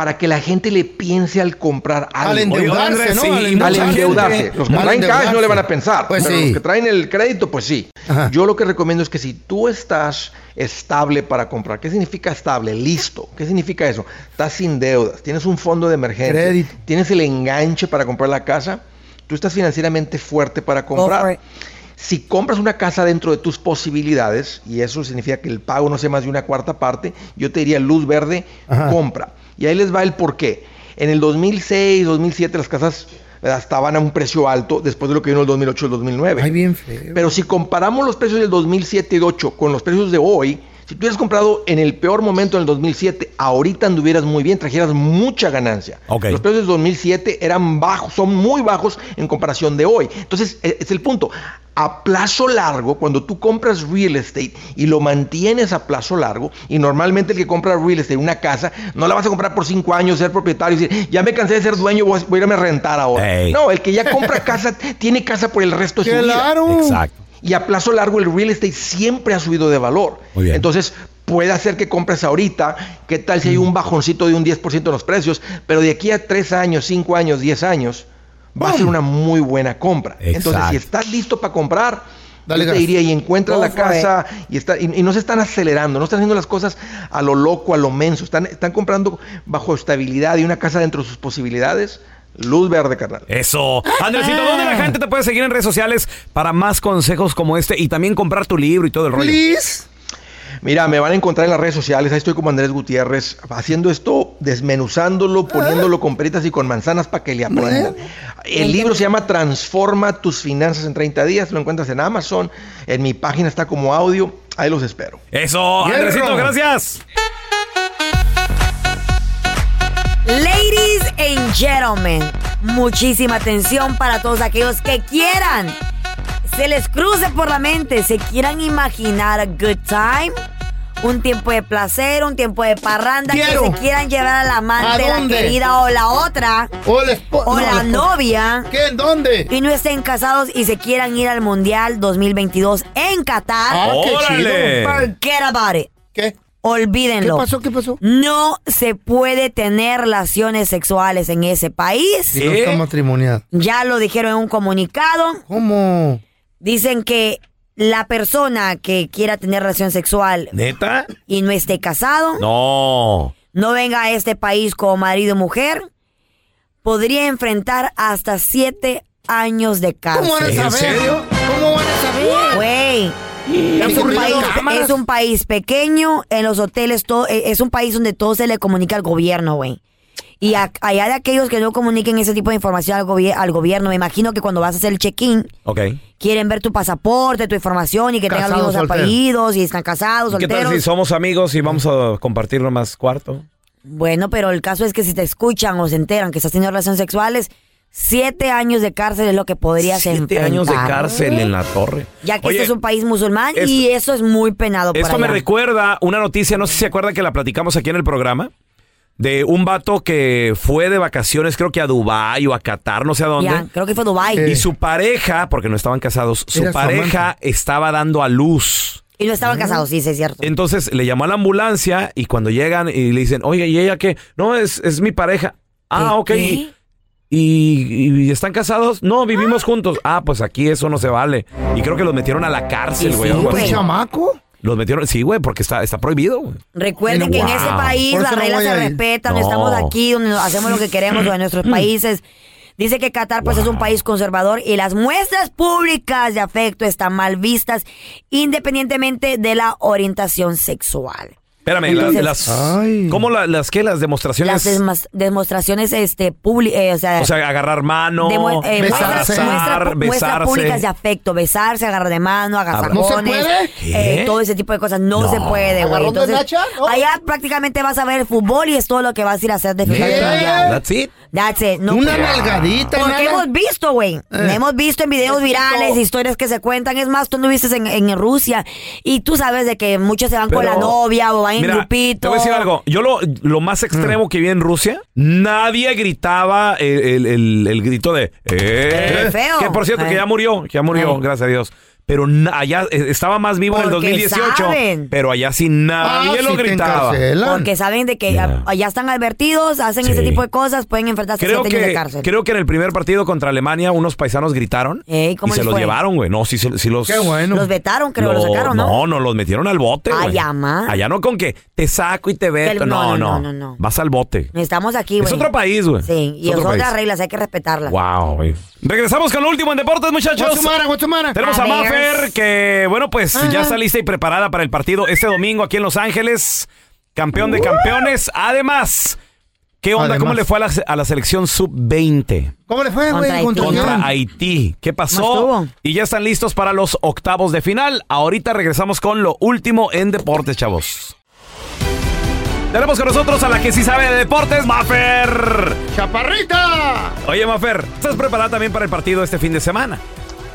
Para que la gente le piense al comprar algo.
Al endeudarse, ¿no?
sí,
Al endeudarse.
Los que
Al
traen cash no le van a pensar.
Pues
pero
sí.
los que traen el crédito, pues sí.
Ajá.
Yo lo que recomiendo es que si tú estás estable para comprar, ¿qué significa estable? Listo. ¿Qué significa eso? Estás sin deudas, tienes un fondo de emergencia,
Crédito.
tienes el enganche para comprar la casa, tú estás financieramente fuerte para comprar. Si compras una casa dentro de tus posibilidades, y eso significa que el pago no sea más de una cuarta parte, yo te diría luz verde,
Ajá.
compra. Y ahí les va el porqué. En el 2006, 2007 las casas ¿verdad? estaban a un precio alto después de lo que vino el 2008 y el 2009.
Ay, bien feo.
Pero si comparamos los precios del 2007 y 2008 con los precios de hoy, si tú hubieras comprado en el peor momento en el 2007, ahorita anduvieras muy bien, trajeras mucha ganancia. Los precios del 2007 eran bajos, son muy bajos en comparación de hoy. Entonces, e- es el punto. A plazo largo, cuando tú compras real estate y lo mantienes a plazo largo, y normalmente el que compra real estate, una casa, no la vas a comprar por cinco años, ser propietario y decir, ya me cansé de ser dueño, voy a irme a rentar ahora. No, el que ya compra casa, tiene casa por el resto de su vida.
Claro.
Exacto.
Y a plazo largo el real estate siempre ha subido de valor.
Muy bien.
Entonces, puede hacer que compres ahorita. ¿Qué tal si hay un bajoncito de un 10% en los precios? Pero de aquí a 3 años, 5 años, 10 años, va a ser una muy buena compra. Entonces,
Exacto.
si estás listo para comprar,
Dale
yo te diría y encuentra la casa y, está, y, y no se están acelerando, no están haciendo las cosas a lo loco, a lo menso. Están, están comprando bajo estabilidad y una casa dentro de sus posibilidades. Luz verde, carnal.
Eso. Andresito, ¿dónde la gente te puede seguir en redes sociales para más consejos como este y también comprar tu libro y todo el rollo?
Please.
Mira, me van a encontrar en las redes sociales, ahí estoy como Andrés Gutiérrez, haciendo esto, desmenuzándolo, poniéndolo con peritas y con manzanas para que le aprendan. El libro se llama Transforma tus finanzas en 30 días, lo encuentras en Amazon, en mi página está como audio, ahí los espero.
Eso. Andresito, gracias.
Ladies and gentlemen, muchísima atención para todos aquellos que quieran, se les cruce por la mente, se quieran imaginar a good time, un tiempo de placer, un tiempo de parranda,
Quiero.
que se quieran llevar a la
¿A
amante, la
dónde?
querida o la otra,
O la,
o
no,
la
la
novia.
¿Qué? ¿En dónde?
Y no estén casados y se quieran ir al Mundial 2022 en Qatar.
Ah, qué
¡Órale!
Forget about it.
¿Qué?
Olvídenlo.
¿Qué pasó? ¿Qué pasó?
No se puede tener relaciones sexuales en ese país.
Si no está matrimoniado.
Ya lo dijeron en un comunicado.
¿Cómo?
Dicen que la persona que quiera tener relación sexual
¿Neta?
y no esté casado,
No.
no venga a este país como marido o mujer, podría enfrentar hasta siete años de cárcel.
¿Cómo van a
¿En
saber?
serio?
¿Cómo van a saber?
Güey.
¿Ya
Es un, país, es un país pequeño, en los hoteles todo, eh, es un país donde todo se le comunica al gobierno, güey. Y a- allá de aquellos que no comuniquen ese tipo de información al, al gobierno, me imagino que cuando vas a hacer el check-in, quieren ver tu pasaporte, tu información y que tengan los mismos apellidos y están casados,
¿Qué tal si somos amigos y vamos a compartir más cuarto?
Bueno, pero el caso es que si te escuchan o se enteran que estás teniendo relaciones sexuales, siete años de cárcel es lo que podrías
Siete
enfrentar.
años de cárcel en la torre.
Ya que
Oye,
este es un país musulmán
esto-
y eso es muy penado
Esto me
allá.
recuerda una noticia, no sé si se acuerdan que la platicamos aquí en el programa, de un vato que fue de vacaciones, creo que a Dubái o a Qatar, no sé a dónde.
Ya, creo que fue Dubai.
Y su pareja, porque no estaban casados, su
Era su
pareja estaba dando a luz.
Y no estaban casados, sí, sí, es cierto.
Entonces le llamó a la ambulancia y cuando llegan y le dicen, oye, ¿y ella qué? No, es, es mi pareja. Ah, ok.
¿Qué?
¿Y, y están casados? No, vivimos juntos. Ah, pues aquí eso no se vale. Y creo que los metieron a la cárcel, güey. algo así.
¿Un chamaco?
Los metieron, sí, güey, porque está, está prohibido. güey.
Recuerden que en
Wow.
ese país
Por
las
no
reglas
voy
se
a ir.
respetan,
No.
estamos aquí donde hacemos lo que queremos en nuestros países. Dice que Qatar pues es un país conservador y las muestras públicas de afecto están mal vistas independientemente de la orientación sexual.
Espérame,
Entonces-
las. ¿cómo la- las qué? Las demostraciones.
Las desmas- demostraciones este públicas, o sea,
o sea, agarrar mano,
demu- eh,
besarse.
muestras muestras públicas de afecto, besarse, agarrar de mano, agasajones,
¿No se puede?
Eh, todo ese tipo de cosas no,
No.
se puede, güey.
¿Agarrón de
Entonces,
nacha? No.
allá prácticamente vas a ver fútbol y es todo lo que vas a ir a hacer de final de
¿Qué?
mundial.
That's it.
That's it. No,
Una nalgadita,
Porque
nada.
hemos visto, güey.
Eh.
Hemos visto en videos virales, historias que se cuentan. Es más, tú no viste en, en Rusia y tú sabes de que muchos se van con
Pero,
la novia o en
Mira,
grupito.
Te voy a decir algo. Yo lo, lo más extremo que vi en Rusia, nadie gritaba el, el- el- el grito de... Eh,
Qué feo.
Que por cierto, que ya murió, que ya murió,
Eh.
gracias a Dios. Pero allá eh, estaba más vivo en el
Porque
2018.
saben.
Pero allá sí nadie
Ah,
lo
te
gritaba.
encarcelan.
Porque saben de que
Ya.
allá están advertidos, hacen
Sí.
ese tipo de cosas, pueden enfrentarse a
Creo
siete años de
que,
cárcel.
creo que en el primer partido contra Alemania unos paisanos gritaron
Ey, ¿cómo
y se
les
los
fue?
llevaron, güey. No, sí, sí los...
Qué bueno.
Los vetaron, creo, los
lo-
sacaron, ¿no?
No, no, los metieron al bote, güey.
Ay, ama.
Allá no con que te saco y te veto. No,
no,
no,
no, no, no.
Vas al bote.
Estamos aquí, güey.
Es otro país, güey.
Sí, y
Es
son
otro
otras
país.
reglas, hay que respetarlas.
Wow, güey. Regresamos con lo último en deportes, muchachos.
Guatemala, Guatemala.
Tenemos a,
A ver.
Que, bueno, pues
Ajá.
ya está lista y preparada para el partido este domingo aquí en Los Ángeles. Campeón de campeones. Además, ¿qué onda? ¿Cómo le fue a la, a la selección sub-20?
¿Cómo le fue,
Contra
güey? ¿Contra
Haití. ¿Qué
¿Cómo
pasó? Y ya están listos para los octavos de final. Ahorita regresamos con lo último en deportes, chavos. Tenemos con nosotros a la que sí sabe de deportes, Maffer.
¡Chaparrita!
Oye, Maffer, ¿estás preparada también para el partido este fin de semana?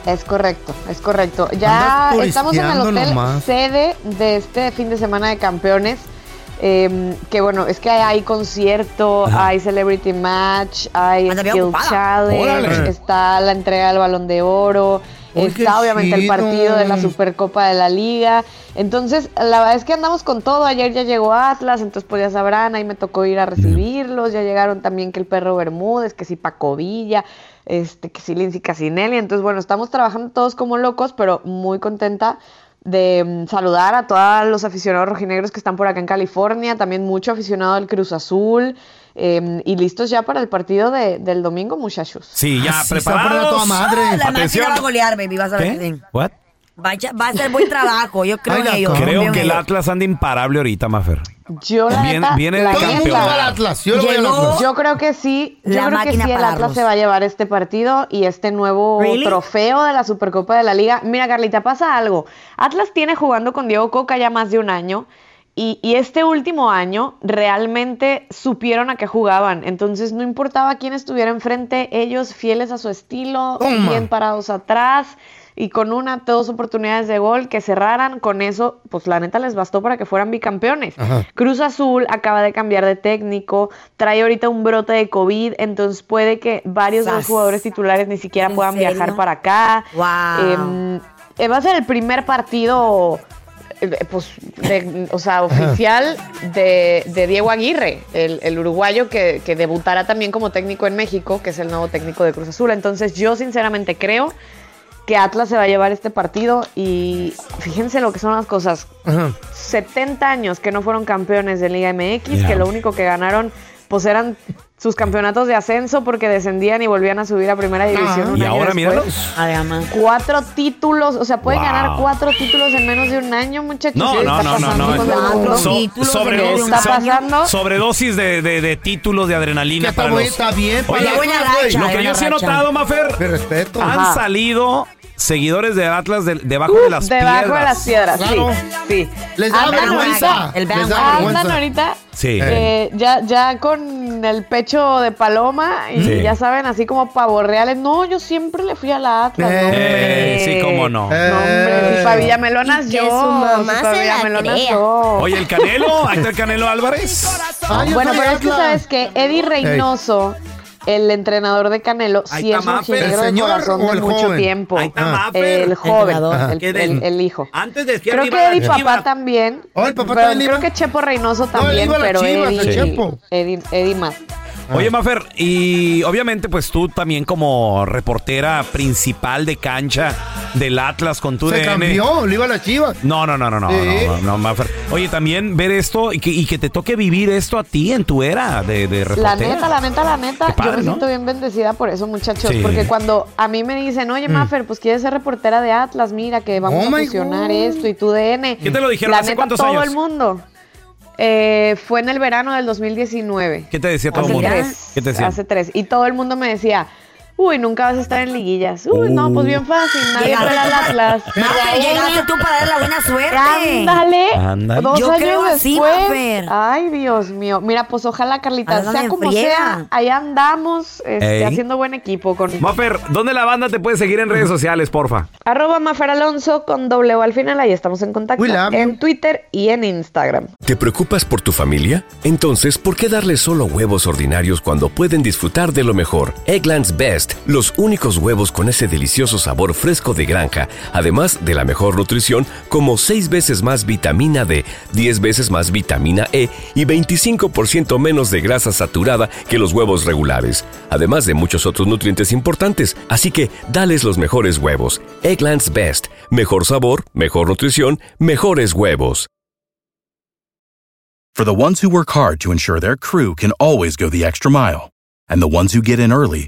Es correcto, es correcto. Ya estamos en el hotel
nomás.
sede de este fin de semana de campeones. eh, que bueno, es que hay concierto,
Ajá.
hay celebrity match, hay
Anda
skill challenge,
Órale.
está la entrega del balón de oro, está obviamente el partido de la Supercopa de la Liga. Entonces, la verdad es que andamos con todo. Ayer ya llegó Atlas, entonces pues ya sabrán, ahí me tocó ir a recibirlos. Ya llegaron también que el perro Bermúdez, que sí Paco Villa, este, que sí Lindsay Casinelli. Entonces, bueno, estamos trabajando todos como locos, pero muy contenta de mm, saludar a todos los aficionados rojinegros que están por acá en California, también mucho aficionado del Cruz Azul, eh, y listos ya para el partido de- del domingo, muchachos.
Sí, ya
Ah,
preparados.
toda madre.
Ah, la
Atención.
máquina va a golear, baby, vas a ver.
What?
Vaya, va a ser buen trabajo, yo creo en ellos. confío
Creo
en
que el. Atlas anda imparable ahorita, Mafer.
Yo la
Viene-
neta,
viene de
la
al Atlas, yo
llegó- yo creo que sí, yo
La
creo que
máquina
sí el
para
Atlas se va a llevar este partido y este nuevo
Really?
trofeo de la Supercopa de la Liga. Mira, Carlita, pasa algo. Atlas tiene jugando con Diego Coca ya más de un año. Y, y este último año realmente supieron a qué jugaban. Entonces no importaba quién estuviera enfrente, ellos fieles a su estilo,
Toma.
bien parados atrás y con una, dos oportunidades de gol que cerraran. Con eso, pues la neta les bastó para que fueran bicampeones.
Ajá.
Cruz Azul acaba de cambiar de técnico, trae ahorita un brote de COVID, entonces puede que varios de los jugadores titulares ni siquiera
¿En
puedan
serio?
viajar para acá.
Wow.
Em, eh, va a ser el primer partido, eh, pues, de- o sea, oficial de, de Diego Aguirre, el, el uruguayo que, que debutará también como técnico en México, que es el nuevo técnico de Cruz Azul. Entonces yo sinceramente creo que Atlas se va a llevar este partido y fíjense lo que son las cosas. 70 años que no fueron campeones de Liga MX,
Yeah.
que lo único que ganaron pues eran sus campeonatos de ascenso porque descendían y volvían a subir a primera división. un
Y
año
ahora míralos.
Además.
Cuatro títulos, o sea, pueden
Wow.
ganar cuatro títulos en menos de un año, muchachos.
No,
¿Qué
no, no, no, no.
mundo?
So-. Sobredosis de, de- de títulos de adrenalina para los...
está bien. para
Oye,
buena racha,
Lo que
buena
yo sí he notado, Mafer,
De respeto.
Ajá.
han salido seguidores de Atlas de- debajo
Uh,
de las
debajo
piedras.
de las piedras,
Claro.
sí. sí.
Les da
Andan
vergüenza.
ahorita-
El
Les da vergüenza.
ahorita
Sí.
eh, ya, ya con el pecho de paloma y
Sí.
ya saben, así como pavos reales. No, yo siempre le fui a la Atlas.
Eh,
no,
Eh, sí, cómo no.
Eh.
No, hombre, si pa' Villamelonas
Y que
yo.
su mamá
si yo.
Oye, el Canelo, ahí está el Canelo Álvarez.
Bueno, pero es que sabes que Eddie Reynoso, el entrenador de Canelo, sí es un ingeniero
¿El
de corazón de
el
mucho
joven?
tiempo.
Ahí está
Ah.
El joven, el, el- el hijo.
Antes decía
Creo que Eddie
Chivas.
papá también.
Oh, el papá
pero
también
creo
iba.
que Chepo Reynoso también, pero
Chivas,
Eddie. Eddie, Eddie más.
Oye, Mafer, y obviamente pues tú también como reportera principal de cancha del Atlas con tu
Se
DN.
cambió, le iba a las chivas.
No, no, no, no, no,
Sí.
no, no, no, Mafer. Oye, también ver esto y que, y que te toque vivir esto a ti en tu era de, de reportera.
La neta, la neta, la neta,
Qué padre,
yo me
¿no?
siento bien bendecida por eso, muchachos.
Sí.
Porque cuando a mí me dicen, oye, Maffer, pues quieres ser reportera de Atlas, mira que vamos
Mm. Oh
a
my
fusionar
God.
esto y tu DN.
¿Qué te lo dijeron?
La
¿Hace
neta,
cuántos
todo
años?
el mundo. Eh, fue en el verano del 2019.
¿Qué te decía todo el mundo?
tres.
¿Qué te decía?
Hace tres. Y todo el mundo me decía, uy, nunca vas a estar en liguillas. Uy, no, pues bien fácil, nadie pela al
tú-
Atlas.
Llegaste tú para dar la buena suerte.
Ándale.
Ándale.
Dos
Yo
años
creo así,
después. Ay, Dios mío. Mira, pues ojalá, Carlita, sea como
friega.
sea, ahí andamos este, haciendo buen equipo con
Mafer, ¿dónde la banda te puede seguir en redes sociales, porfa?
arroba Mafer Alonso con doble O al final, ahí estamos en contacto. En Twitter y en Instagram.
¿Te preocupas por tu familia? Entonces, ¿por qué darles solo huevos ordinarios cuando pueden disfrutar de lo mejor? Eggland's Best, los únicos huevos con ese delicioso sabor fresco de granja, además de la mejor nutrición, como 6 veces más vitamina D, 10 veces más vitamina E y 25% menos de grasa saturada que los huevos regulares, además de muchos otros nutrientes importantes. Así que, dales los mejores huevos. Eggland's Best, mejor sabor, mejor nutrición, mejores huevos.
For the ones who work hard to ensure their crew can always go the extra mile, and the ones who get in early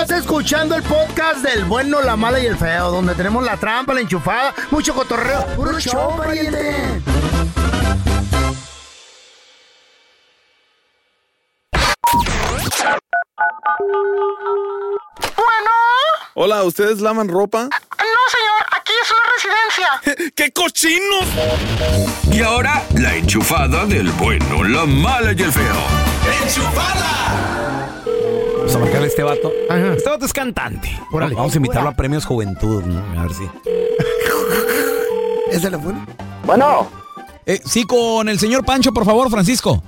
Estás escuchando el podcast del bueno, la mala y el feo, donde tenemos la trampa, la enchufada, mucho cotorreo. ¡Puro show, pariente!
Bueno.
Hola, ¿ustedes lavan ropa?
No, señor, aquí es una residencia.
¡Qué cochinos!
Y ahora, la enchufada del bueno, la mala y el feo.
Vamos a marcarle a este vato. Este vato es cantante. Vamos a invitarlo a premios Juventud, ¿no? A ver si.
¿Es teléfono?
Bueno.
Eh, sí, con el señor Pancho, por favor, Francisco.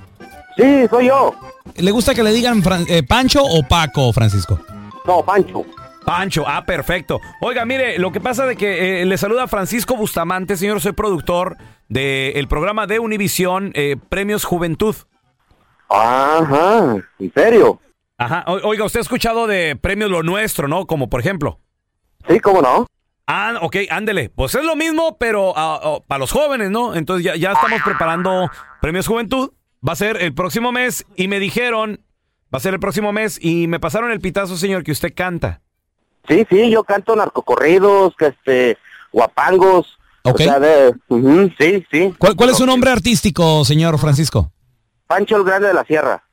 Sí, soy yo.
¿Le gusta que le digan Fran- eh, Pancho o Paco, Francisco?
No, Pancho.
Pancho, ah, perfecto. Oiga, mire, lo que pasa de que eh, le saluda Francisco Bustamante, señor, soy productor del programa de Univisión eh, Premios Juventud.
Ajá, ¿en serio?
Ajá, o- oiga, usted ha escuchado de Premios Lo Nuestro, ¿no? Como por ejemplo.
Sí, ¿cómo no?
Ah, ok, ándele. Pues es lo mismo, pero oh, para los jóvenes, ¿no? Entonces ya, ya estamos preparando Premios Juventud. Va a ser el próximo mes y me dijeron, va a ser el próximo mes y me pasaron el pitazo, señor, que usted canta.
Sí, sí, yo canto narcocorridos, que este, guapangos.
Ok.
O sea, de, ujú, sí, sí.
¿Cuál, cuál es su nombre artístico, señor Francisco?
Pancho el Grande de la Sierra.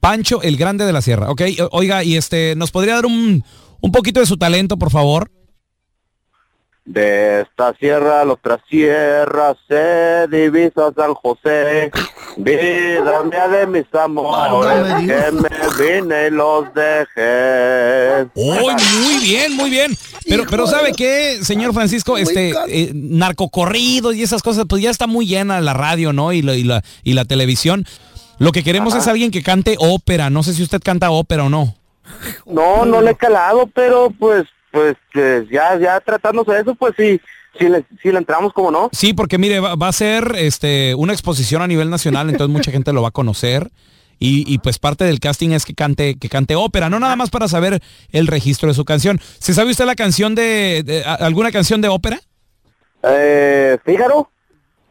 Pancho el Grande de la Sierra. Ok, oiga, y este, ¿nos podría dar un, un poquito de su talento, por favor?
De esta sierra a la otra sierra se divisa San José. Vida mía de mis amores, que me vine y los dejé.
¡Oh, muy bien, muy bien! Pero, pero ¿sabe qué, señor Francisco? Este, eh, narcocorridos y esas cosas, pues ya está muy llena la radio, ¿no? Y, la- y, la, y la televisión. Lo que queremos es alguien que cante ópera. No sé si usted canta ópera o no.
No, no le he calado, pero pues, pues, eh, ya, ya tratándose de eso, pues sí, sí le, sí le entramos, como no.
Sí, porque mire, va, va a ser este, una exposición a nivel nacional, entonces mucha gente lo va a conocer. Y, y, pues parte del casting es que cante, que cante ópera, no nada más para saber el registro de su canción. ¿Se sabe usted la canción de, de- a- alguna canción de ópera?
Eh, Fígaro.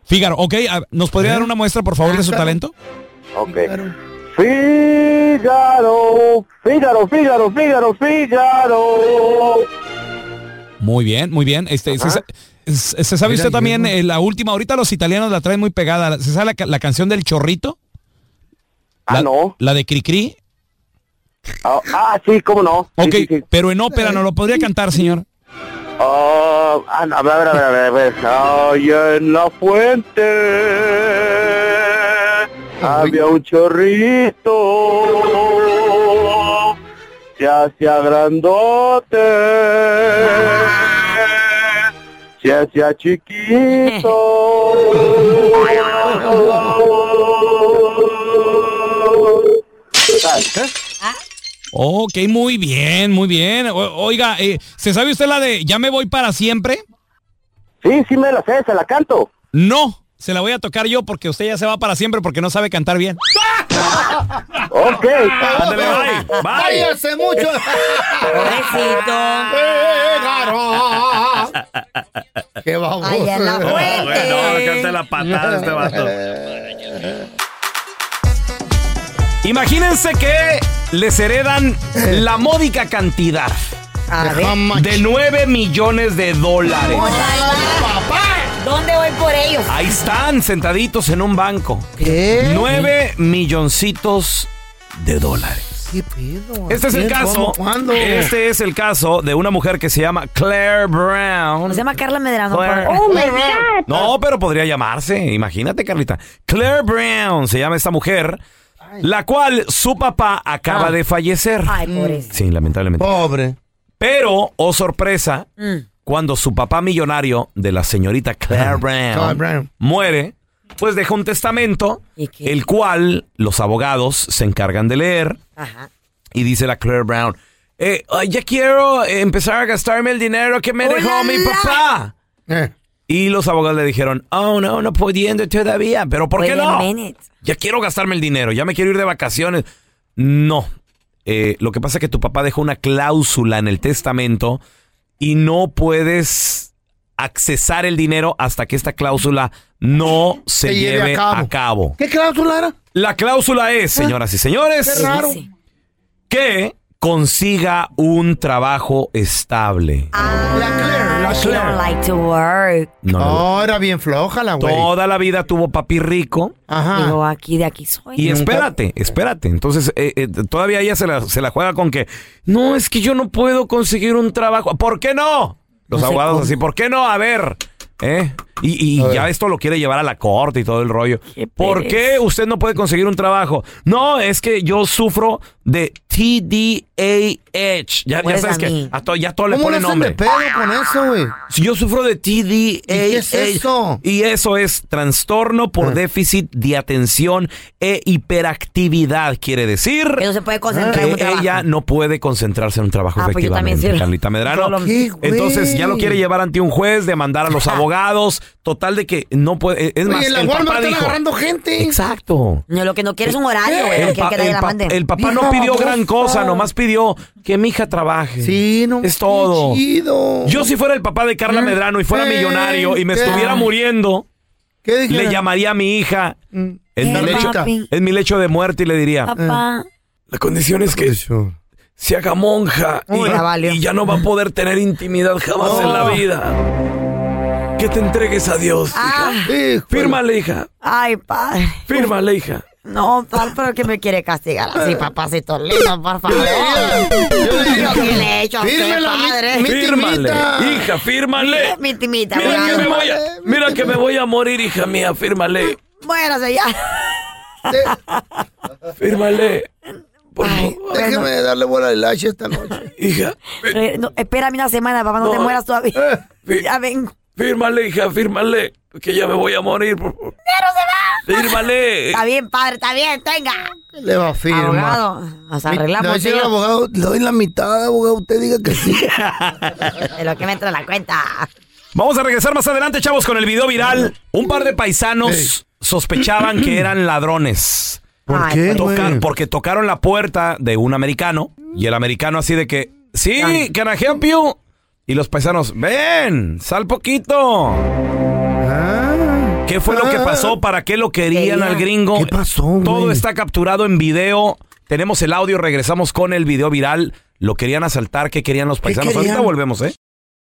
Fígaro, ok, ¿nos podría dar una muestra por favor de su talento?
Ok. Fígaro, Fígaro, Fígaro, Fígaro, Fígaro.
Muy bien, muy bien. Este, se, sa- se- se sabe
Mira,
usted también
yo
eh, la última, ahorita los italianos la traen muy pegada. ¿Se sabe la, ca- la canción del chorrito?
Ah, no.
La de Cricri.
Ah, ah, sí, cómo no.
Ok,
sí, sí.
pero en ópera no lo podría cantar, señor.
Ah, ah, no, a ver, a ver, a ver, a ver. Ay, en la fuente había un chorrito, se hacía grandote, se hacía chiquito.
Ok, muy bien, muy bien. O- oiga, eh, ¿se sabe usted la de Ya me voy para siempre?
Sí, sí me la sé, se la canto.
No, se la voy a tocar yo porque usted ya se va para siempre porque no sabe cantar bien.
Ok.
Ándale, bye.
Váyase mucho. Qué vamos.
Ay, en la fuente.
No, canta la patada este vato. Imagínense que les heredan la módica cantidad
A ver.
de 9 millones de dólares.
¿Dónde voy por ellos?
Ahí están, sentaditos en un banco.
¿Qué?
9 milloncitos de dólares.
¿Qué pedo?
Este es el caso.
¿Cómo? ¿Cuándo?
Este es el caso de una mujer que se llama Claire Brown.
Se llama Carla Medrano.
Claire. Oh, my God. No, pero podría llamarse. Imagínate, Carlita. Claire Brown se llama esta mujer, la cual su papá acaba
Ah.
de fallecer.
Ay, pobrecito.
Sí, lamentablemente.
Pobre.
Pero, oh sorpresa,
Mm.
Cuando su papá millonario de la señorita Claire Brown,
Claire Brown.
muere, pues deja un testamento, el cual los abogados se encargan de leer.
Ajá.
Y dice la Claire Brown, eh, ya quiero empezar a gastarme el dinero que me dejó mi papá.
Eh.
Y los abogados le dijeron, oh, no, no pudiendo todavía. ¿Pero por qué
Wait
no? Ya quiero gastarme el dinero, ya me quiero ir de vacaciones. No. Eh, lo que pasa es que tu papá dejó una cláusula en el testamento y no puedes accesar el dinero hasta que esta cláusula no se,
Se lleve
lleve,
a cabo.
a cabo.
¿Qué cláusula era?
La cláusula es, señoras y señores,
Qué raro.
que consiga un trabajo estable.
La Claire, Claire.
like to work.
No, no.
Oh, era bien floja la güey.
Toda la vida tuvo papi rico.
Ajá.
Digo, aquí de aquí soy.
Y espérate, espérate. Entonces, eh, eh, todavía ella se la, se la juega con que, no, es que yo no puedo conseguir un trabajo. ¿Por qué no? Los
No
abogados así, ¿por qué no? A ver, ¿eh? Y, y ya esto lo quiere llevar a la corte y todo el rollo. ¿Por qué usted no puede conseguir un trabajo? No, es que yo sufro de TDAH. Ya, ya
Pues
sabes
a
que a todo, ya todo le
¿Cómo
pone
le hacen
nombre.
de pedo con eso, güey?
Si Yo sufro de TDAH.
¿Y qué es eso?
Y eso es trastorno por déficit de atención e hiperactividad, quiere decir.
Que no se puede concentrar
que
en un trabajo.
ella no puede concentrarse en un trabajo
Ah, pues yo también
efectivamente,
sí.
Carlita Medrano. Entonces ya lo quiere llevar ante un juez, demandar a los abogados, total de que no puede. Es
Oye,
más,
en la
el
Walmart
papá
están
dijo.
agarrando gente.
Exacto.
No, lo que no quiere es un horario, güey. No
El,
quiere
pa-
que nadie
el
la
pa-
mande.
el papá no pidió gran cosa, nomás pidió que mi hija trabaje.
Sí, no.
Es todo.
chido.
Yo si fuera el papá de Carla Medrano y fuera
Eh,
millonario y me
¿qué?
estuviera muriendo,
¿Qué
le llamaría a mi hija en, mi
¿Qué,
lecho, en mi lecho de muerte y le diría,
Papá.
la condición es que se haga monja
Uy,
y ya no va a poder tener intimidad jamás en la
Oh.
vida. Que te entregues a Dios,
Ah.
hija. Fírmale, hija.
Ay, padre.
Fírmale, hija.
No, tal, pero que me quiere castigar así, papacito lindo, por favor. Yo que le he hecho a usted,
Fírmela, mi-
padre.
mi
Fírmale, hija, fírmale.
Mi timita,
Mira que, me voy a, mira que me voy a morir, hija mía, fírmale.
Muérase ya.
Fírmale.
Déjeme darle bola de lache esta noche.
Hija.
Eh, no, espérame una semana, papá, no, te mueras todavía.
Fí-
Ya vengo.
Fírmale, hija, fírmale. Que ya me voy a morir. por- por- Fírmale.
Está bien, padre, está bien, tenga.
Le va a firmar.
Abogado, nos arreglamos.
le va abogado, le doy la mitad, abogado, usted diga que sí.
De lo que me entra en la cuenta.
Vamos a regresar más adelante, chavos, con el video viral. Un par de paisanos sospechaban que eran ladrones.
¿Por
Ay,
qué, güey?
porque tocaron la puerta de un americano y el americano así de que, sí, can I help you? Y los paisanos, ven, sal poquito. ¿Qué fue lo que pasó? ¿Para qué lo querían
Quería.
al gringo?
¿Qué pasó?
Todo está capturado en video. Tenemos el audio, regresamos con el video viral. Lo querían asaltar, ¿qué querían los paisanos?
querían?
Ahorita volvemos, ¿eh?